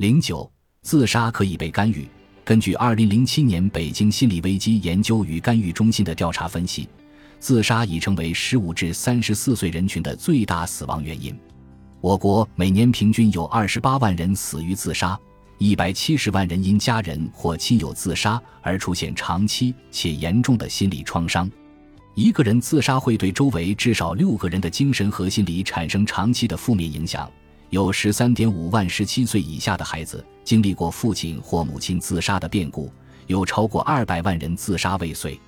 零九，自杀可以被干预。根据二零零七年北京心理危机研究与干预中心的调查分析，自杀已成为十五至三十四岁人群的最大死亡原因。我国每年平均有二十八万人死于自杀，一百七十万人因家人或亲友自杀而出现长期且严重的心理创伤。一个人自杀会对周围至少六个人的精神和心理产生长期的负面影响。有十三点五万十七岁以下的孩子经历过父亲或母亲自杀的变故，有超过二百万人自杀未遂。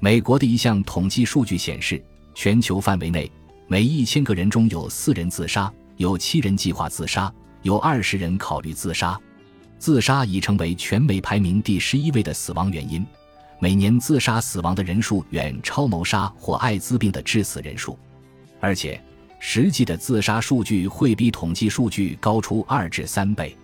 美国的一项统计数据显示，全球范围内每一千个人中有四人自杀。有七人计划自杀，有二十人考虑自杀。自杀已成为全美排名第十一位的死亡原因，每年自杀死亡的人数远超谋杀或艾滋病的致死人数，而且实际的自杀数据会比统计数据高出二至三倍。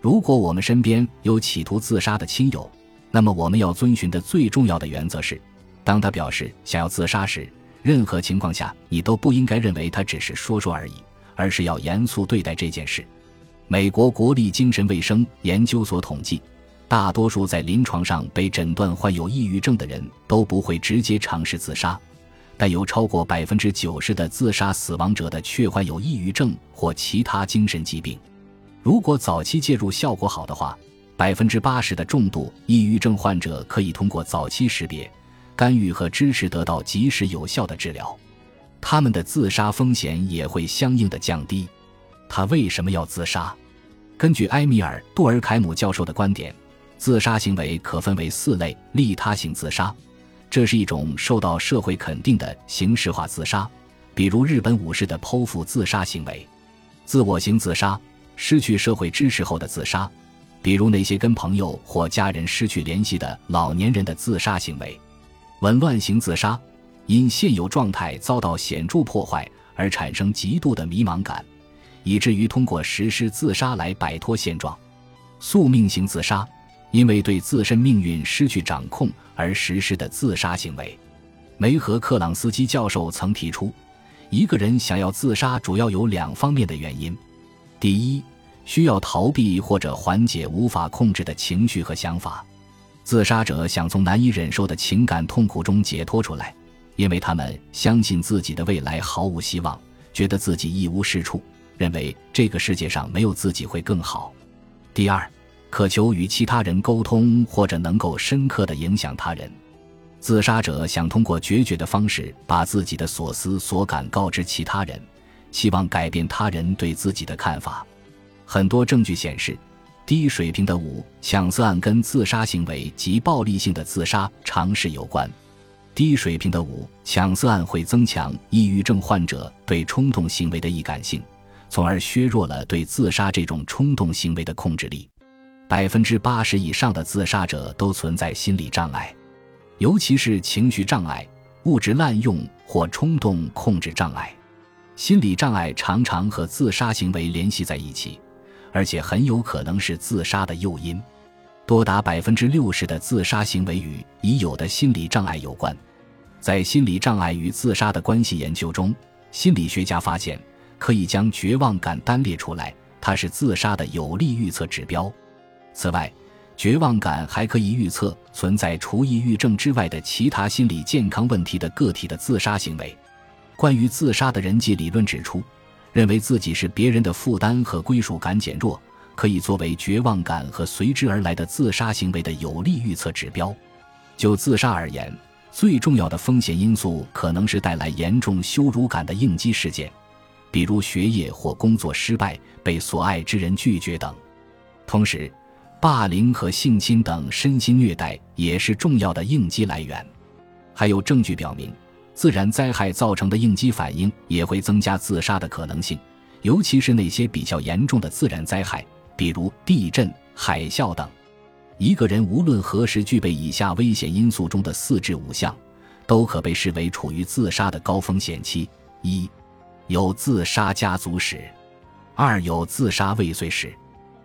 如果我们身边有企图自杀的亲友，那么我们要遵循的最重要的原则是：当他表示想要自杀时，任何情况下你都不应该认为他只是说说而已。而是要严肃对待这件事。美国国立精神卫生研究所统计，大多数在临床上被诊断患有抑郁症的人都不会直接尝试自杀，但有超过百分之九十的自杀死亡者的确患有抑郁症或其他精神疾病。如果早期介入效果好的话，百分之八十的重度抑郁症患者可以通过早期识别、干预和支持得到及时有效的治疗。他们的自杀风险也会相应的降低。他为什么要自杀？根据埃米尔·杜尔凯姆教授的观点，自杀行为可分为四类：利他型自杀，这是一种受到社会肯定的形式化自杀，比如日本武士的剖腹自杀行为；自我型自杀，失去社会支持后的自杀，比如那些跟朋友或家人失去联系的老年人的自杀行为；紊乱型自杀。因现有状态遭到显著破坏而产生极度的迷茫感，以至于通过实施自杀来摆脱现状。宿命型自杀，因为对自身命运失去掌控而实施的自杀行为。梅和克朗斯基教授曾提出，一个人想要自杀主要有两方面的原因：第一，需要逃避或者缓解无法控制的情绪和想法；自杀者想从难以忍受的情感痛苦中解脱出来。因为他们相信自己的未来毫无希望，觉得自己一无是处，认为这个世界上没有自己会更好。第二，渴求与其他人沟通或者能够深刻的影响他人。自杀者想通过决绝的方式把自己的所思所感告知其他人，希望改变他人对自己的看法。很多证据显示，低水平的五抢色案跟自杀行为及暴力性的自杀尝试有关。低水平的五抢色案会增强抑郁症患者对冲动行为的易感性，从而削弱了对自杀这种冲动行为的控制力。百分之八十以上的自杀者都存在心理障碍，尤其是情绪障碍、物质滥用或冲动控制障碍。心理障碍常常和自杀行为联系在一起，而且很有可能是自杀的诱因。多达百分之六十的自杀行为与已有的心理障碍有关。在心理障碍与自杀的关系研究中，心理学家发现可以将绝望感单列出来，它是自杀的有力预测指标。此外，绝望感还可以预测存在除抑郁症之外的其他心理健康问题的个体的自杀行为。关于自杀的人际理论指出，认为自己是别人的负担和归属感减弱。可以作为绝望感和随之而来的自杀行为的有力预测指标。就自杀而言，最重要的风险因素可能是带来严重羞辱感的应激事件，比如学业或工作失败、被所爱之人拒绝等。同时，霸凌和性侵等身心虐待也是重要的应激来源。还有证据表明，自然灾害造成的应激反应也会增加自杀的可能性，尤其是那些比较严重的自然灾害。比如地震、海啸等，一个人无论何时具备以下危险因素中的四至五项，都可被视为处于自杀的高风险期：一、有自杀家族史；二、有自杀未遂史；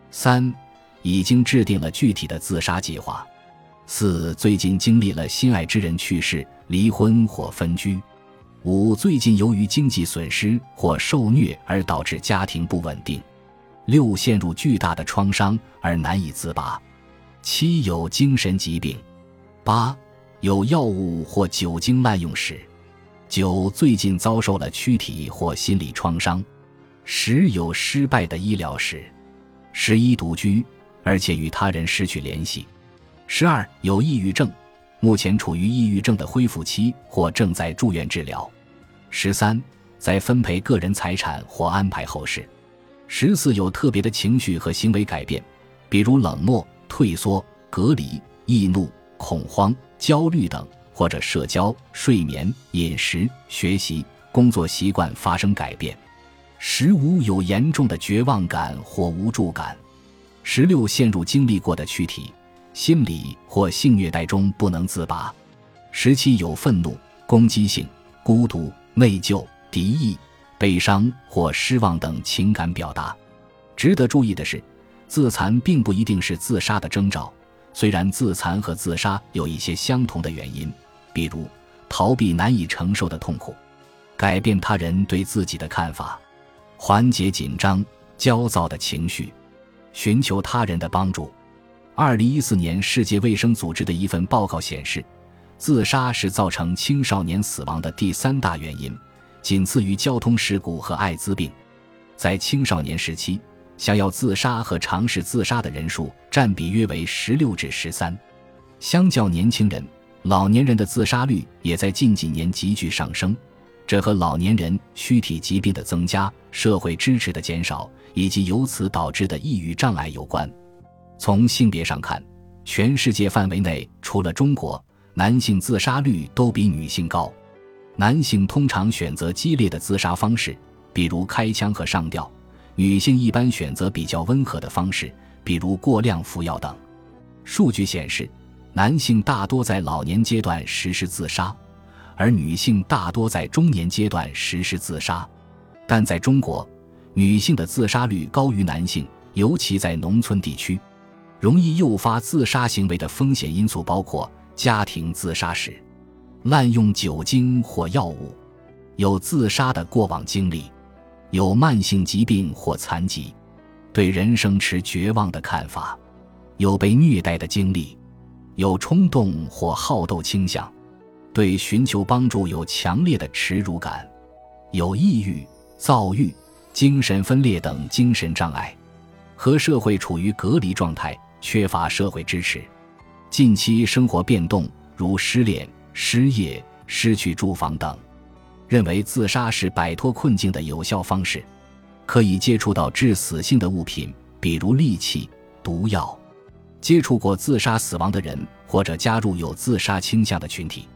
三、已经制定了具体的自杀计划；四、最近经历了心爱之人去世、离婚或分居；五、最近由于经济损失或受虐而导致家庭不稳定。六陷入巨大的创伤而难以自拔；七有精神疾病；八有药物或酒精滥用史；九最近遭受了躯体或心理创伤；十有失败的医疗史；十一独居，而且与他人失去联系；十二有抑郁症，目前处于抑郁症的恢复期或正在住院治疗；十三在分配个人财产或安排后事；十四有特别的情绪和行为改变，比如冷漠、退缩、隔离、易怒、恐慌。焦虑等，或者社交、睡眠、饮食、学习、工作习惯发生改变；十五有严重的绝望感或无助感；十六陷入经历过的躯体、心理或性虐待中不能自拔；十七有愤怒、攻击性、孤独、内疚、敌意、悲伤或失望等情感表达。值得注意的是，自残并不一定是自杀的征兆。虽然自残和自杀有一些相同的原因，比如逃避难以承受的痛苦、改变他人对自己的看法、缓解紧张、焦躁的情绪、寻求他人的帮助。二零一四年世界卫生组织的一份报告显示，自杀是造成青少年死亡的第三大原因，仅次于交通事故和艾滋病。在青少年时期。想要自杀和尝试自杀的人数占比约为十六至十三，相较年轻人，老年人的自杀率也在近几年急剧上升，这和老年人躯体疾病的增加、社会支持的减少以及由此导致的抑郁障碍有关。从性别上看，全世界范围内除了中国，男性自杀率都比女性高。男性通常选择激烈的自杀方式，比如开枪和上吊。女性一般选择比较温和的方式，比如过量服药等。数据显示，男性大多在老年阶段实施自杀，而女性大多在中年阶段实施自杀。但在中国，女性的自杀率高于男性，尤其在农村地区。容易诱发自杀行为的风险因素包括家庭自杀史、滥用酒精或药物、有自杀的过往经历。有慢性疾病或残疾，对人生持绝望的看法，有被虐待的经历，有冲动或好斗倾向，对寻求帮助有强烈的耻辱感，有抑郁、躁郁、精神分裂等精神障碍，和社会处于隔离状态，缺乏社会支持，近期生活变动如失恋、失业、失去住房等。认为自杀是摆脱困境的有效方式，可以接触到致死性的物品，比如利器、毒药。接触过自杀死亡的人，或者加入有自杀倾向的群体。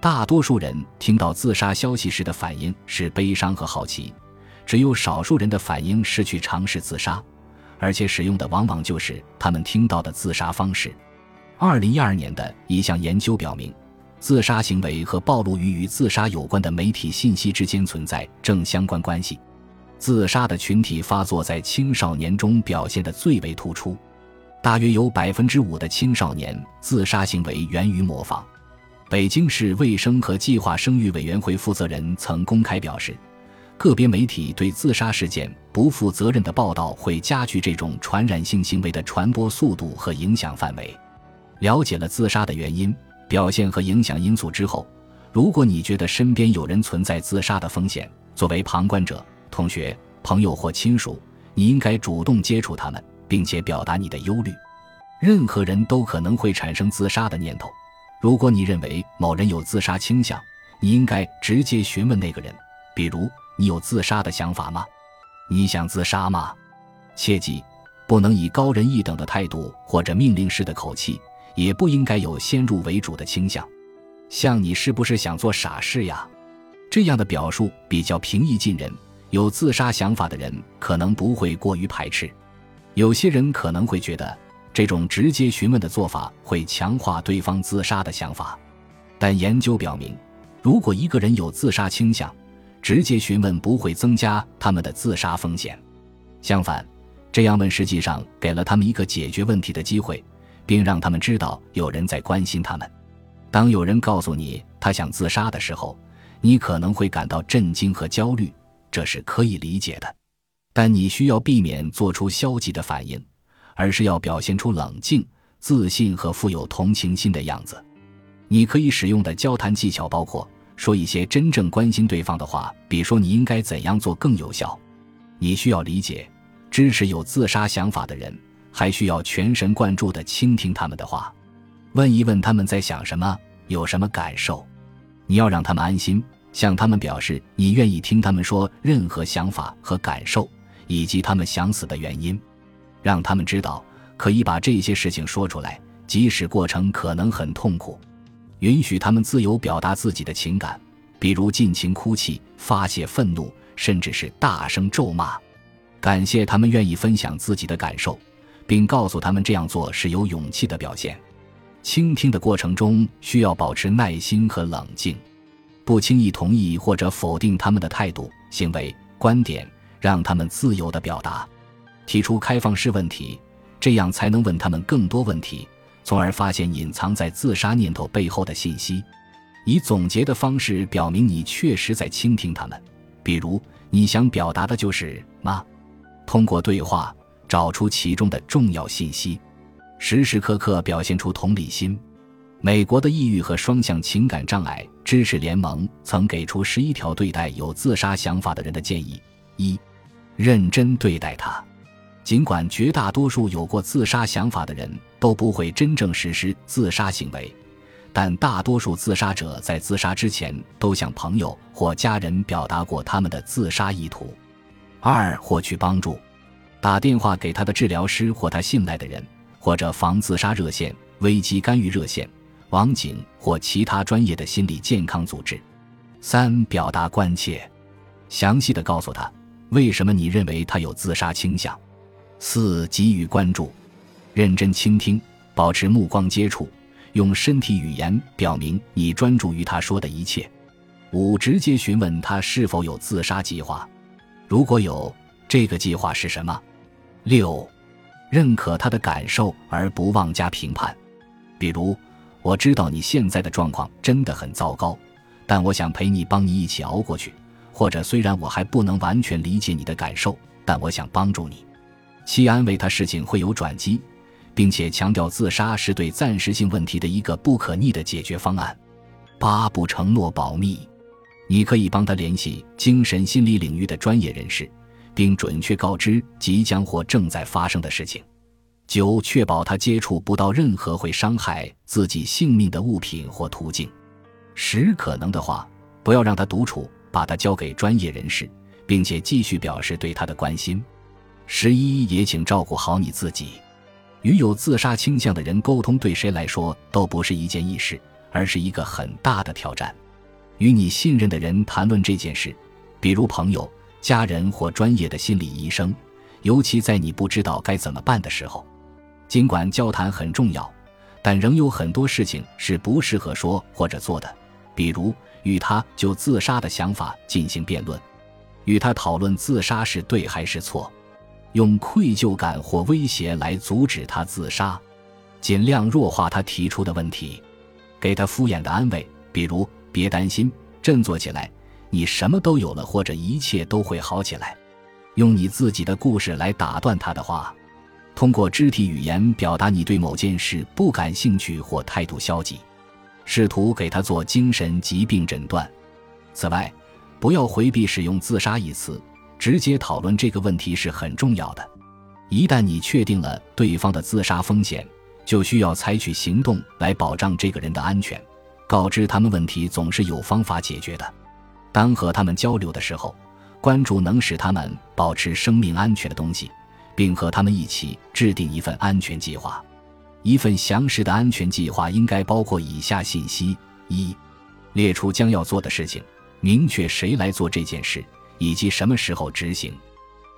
大多数人听到自杀消息时的反应是悲伤和好奇，只有少数人的反应是去尝试自杀，而且使用的往往就是他们听到的自杀方式。二零一二年的一项研究表明。自杀行为和暴露于与自杀有关的媒体信息之间存在正相关关系。自杀的群体发作在青少年中表现得最为突出，大约有百分之五的青少年自杀行为源于模仿。北京市卫生和计划生育委员会负责人曾公开表示，个别媒体对自杀事件不负责任的报道会加剧这种传染性行为的传播速度和影响范围。了解了自杀的原因。表现和影响因素之后，如果你觉得身边有人存在自杀的风险，作为旁观者、同学、朋友或亲属，你应该主动接触他们，并且表达你的忧虑。任何人都可能会产生自杀的念头。如果你认为某人有自杀倾向，你应该直接询问那个人，比如：“你有自杀的想法吗？你想自杀吗？”切记，不能以高人一等的态度或者命令式的口气。也不应该有先入为主的倾向，像你是不是想做傻事呀？这样的表述比较平易近人，有自杀想法的人可能不会过于排斥。有些人可能会觉得这种直接询问的做法会强化对方自杀的想法，但研究表明，如果一个人有自杀倾向，直接询问不会增加他们的自杀风险。相反，这样问实际上给了他们一个解决问题的机会。并让他们知道有人在关心他们。当有人告诉你他想自杀的时候，你可能会感到震惊和焦虑，这是可以理解的。但你需要避免做出消极的反应，而是要表现出冷静、自信和富有同情心的样子。你可以使用的交谈技巧包括说一些真正关心对方的话，比说你应该怎样做更有效。你需要理解、支持有自杀想法的人，还需要全神贯注地倾听他们的话，问一问他们在想什么，有什么感受。你要让他们安心，向他们表示你愿意听他们说任何想法和感受，以及他们想死的原因，让他们知道可以把这些事情说出来，即使过程可能很痛苦。允许他们自由表达自己的情感，比如尽情哭泣、发泄愤怒，甚至是大声咒骂。感谢他们愿意分享自己的感受，并告诉他们这样做是有勇气的表现。倾听的过程中需要保持耐心和冷静，不轻易同意或者否定他们的态度、行为、观点，让他们自由的表达，提出开放式问题，这样才能问他们更多问题，从而发现隐藏在自杀念头背后的信息。以总结的方式表明你确实在倾听他们，比如你想表达的就是妈？通过对话找出其中的重要信息。时时刻刻表现出同理心。美国的抑郁和双向情感障碍知识联盟曾给出十一条对待有自杀想法的人的建议：一、认真对待他。尽管绝大多数有过自杀想法的人都不会真正实施自杀行为，但大多数自杀者在自杀之前都向朋友或家人表达过他们的自杀意图。二、获取帮助，打电话给他的治疗师或他信赖的人。或者防自杀热线、危机干预热线、网警或其他专业的心理健康组织。三、表达关切，详细的告诉他为什么你认为他有自杀倾向。四、给予关注，认真倾听，保持目光接触，用身体语言表明你专注于他说的一切。五、直接询问他是否有自杀计划，如果有，这个计划是什么？六。认可他的感受而不妄加评判，比如，我知道你现在的状况真的很糟糕，但我想陪你帮你一起熬过去。或者，虽然我还不能完全理解你的感受，但我想帮助你。七，安慰他事情会有转机，并且强调自杀是对暂时性问题的一个不可逆的解决方案。八，不承诺保密，你可以帮他联系精神心理领域的专业人士。并准确告知即将或正在发生的事情。九、确保他接触不到任何会伤害自己性命的物品或途径。十、可能的话，不要让他独处，把他交给专业人士，并且继续表示对他的关心。十一、也请照顾好你自己。与有自杀倾向的人沟通，对谁来说都不是一件易事，而是一个很大的挑战。与你信任的人谈论这件事，比如朋友。家人或专业的心理医生，尤其在你不知道该怎么办的时候。尽管交谈很重要，但仍有很多事情是不适合说或者做的，比如与他就自杀的想法进行辩论，与他讨论自杀是对还是错，用愧疚感或威胁来阻止他自杀，尽量弱化他提出的问题，给他敷衍的安慰，比如别担心，振作起来。你什么都有了，或者一切都会好起来。用你自己的故事来打断他的话，通过肢体语言表达你对某件事不感兴趣或态度消极，试图给他做精神疾病诊断。此外，不要回避使用“自杀”一词，直接讨论这个问题是很重要的。一旦你确定了对方的自杀风险，就需要采取行动来保障这个人的安全，告知他们问题总是有方法解决的。当和他们交流的时候，关注能使他们保持生命安全的东西，并和他们一起制定一份安全计划。一份详实的安全计划应该包括以下信息：一、列出将要做的事情，明确谁来做这件事以及什么时候执行；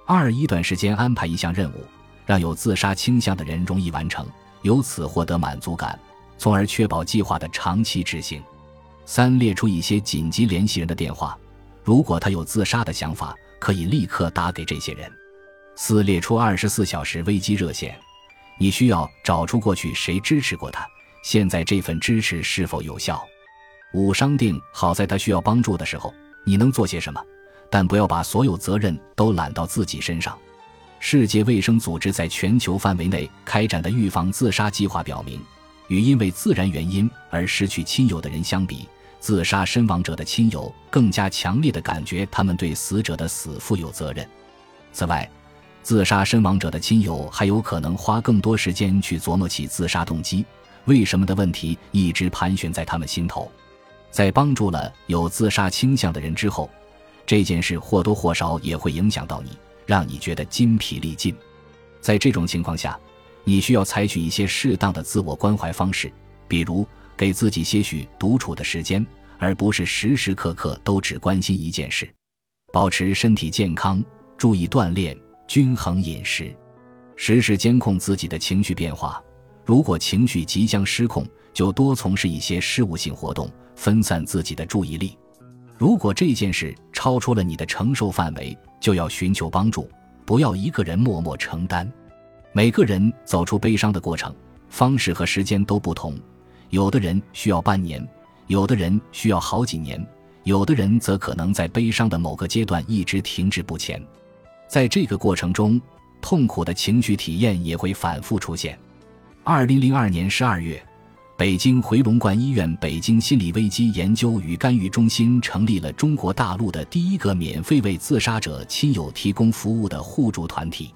二、一段时间安排一项任务，让有自杀倾向的人容易完成，由此获得满足感，从而确保计划的长期执行。三列出一些紧急联系人的电话，如果他有自杀的想法，可以立刻打给这些人。四列出二十四小时危机热线，你需要找出过去谁支持过他，现在这份支持是否有效。五商定好在他需要帮助的时候，你能做些什么？但不要把所有责任都揽到自己身上。世界卫生组织在全球范围内开展的预防自杀计划表明，与因为自然原因而失去亲友的人相比，自杀身亡者的亲友更加强烈的感觉他们对死者的死负有责任。此外，自杀身亡者的亲友还有可能花更多时间去琢磨起自杀动机为什么的问题，一直盘旋在他们心头。在帮助了有自杀倾向的人之后。这件事或多或少也会影响到你，让你觉得筋疲力尽。在这种情况下，你需要采取一些适当的自我关怀方式，比如给自己些许独处的时间，而不是时时刻刻都只关心一件事。保持身体健康，注意锻炼，均衡饮食，时时监控自己的情绪变化。如果情绪即将失控，就多从事一些事务性活动，分散自己的注意力。如果这件事超出了你的承受范围，就要寻求帮助，不要一个人默默承担。每个人走出悲伤的过程方式和时间都不同，有的人需要半年，有的人需要好几年，有的人则可能在悲伤的某个阶段一直停滞不前。在这个过程中，痛苦的情绪体验也会反复出现。二零零二年十二月。北京回龙观医院北京心理危机研究与干预中心成立了中国大陆的第一个免费为自杀者亲友提供服务的互助团体。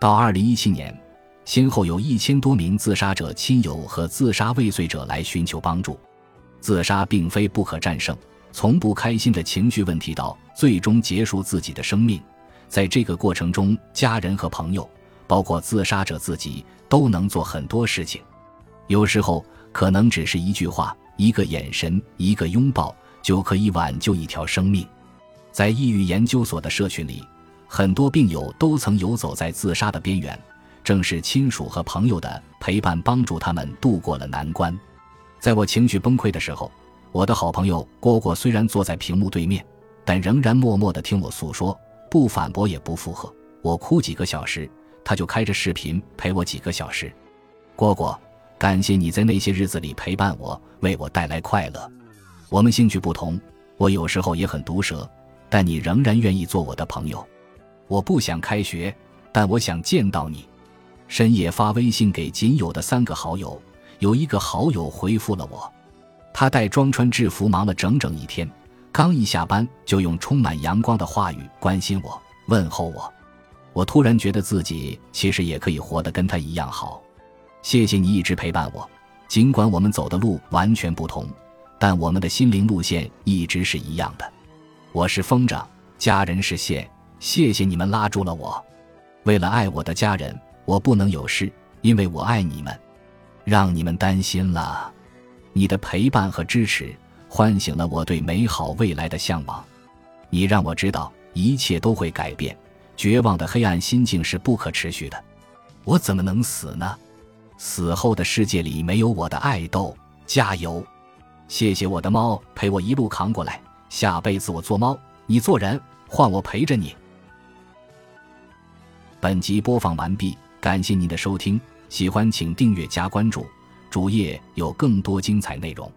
到二零一七年，先后有一千多名自杀者亲友和自杀未遂者来寻求帮助。自杀并非不可战胜，从不开心的情绪问题到最终结束自己的生命，在这个过程中，家人和朋友，包括自杀者自己，都能做很多事情。有时候。可能只是一句话、一个眼神、一个拥抱，就可以挽救一条生命。在抑郁研究所的社群里，很多病友都曾游走在自杀的边缘，正是亲属和朋友的陪伴帮助他们度过了难关。在我情绪崩溃的时候，我的好朋友蝈蝈虽然坐在屏幕对面，但仍然默默地听我诉说，不反驳也不附和。我哭几个小时，他就开着视频陪我几个小时。蝈蝈。感谢你在那些日子里陪伴我，为我带来快乐。我们兴趣不同，我有时候也很毒舌，但你仍然愿意做我的朋友。我不想开学，但我想见到你。深夜发微信给仅有的三个好友，有一个好友回复了我。他带装穿制服忙了整整一天，刚一下班就用充满阳光的话语关心我、问候我。我突然觉得自己其实也可以活得跟他一样好。谢谢你一直陪伴我，尽管我们走的路完全不同，但我们的心灵路线一直是一样的。我是风筝，家人是线，谢谢你们拉住了我。为了爱我的家人，我不能有事，因为我爱你们，让你们担心了。你的陪伴和支持唤醒了我对美好未来的向往。你让我知道一切都会改变，绝望的黑暗心境是不可持续的。我怎么能死呢？死后的世界里没有我的爱豆，加油！谢谢我的猫陪我一路扛过来，下辈子我做猫，你做人，换我陪着你。本集播放完毕，感谢您的收听，喜欢请订阅加关注，主页有更多精彩内容。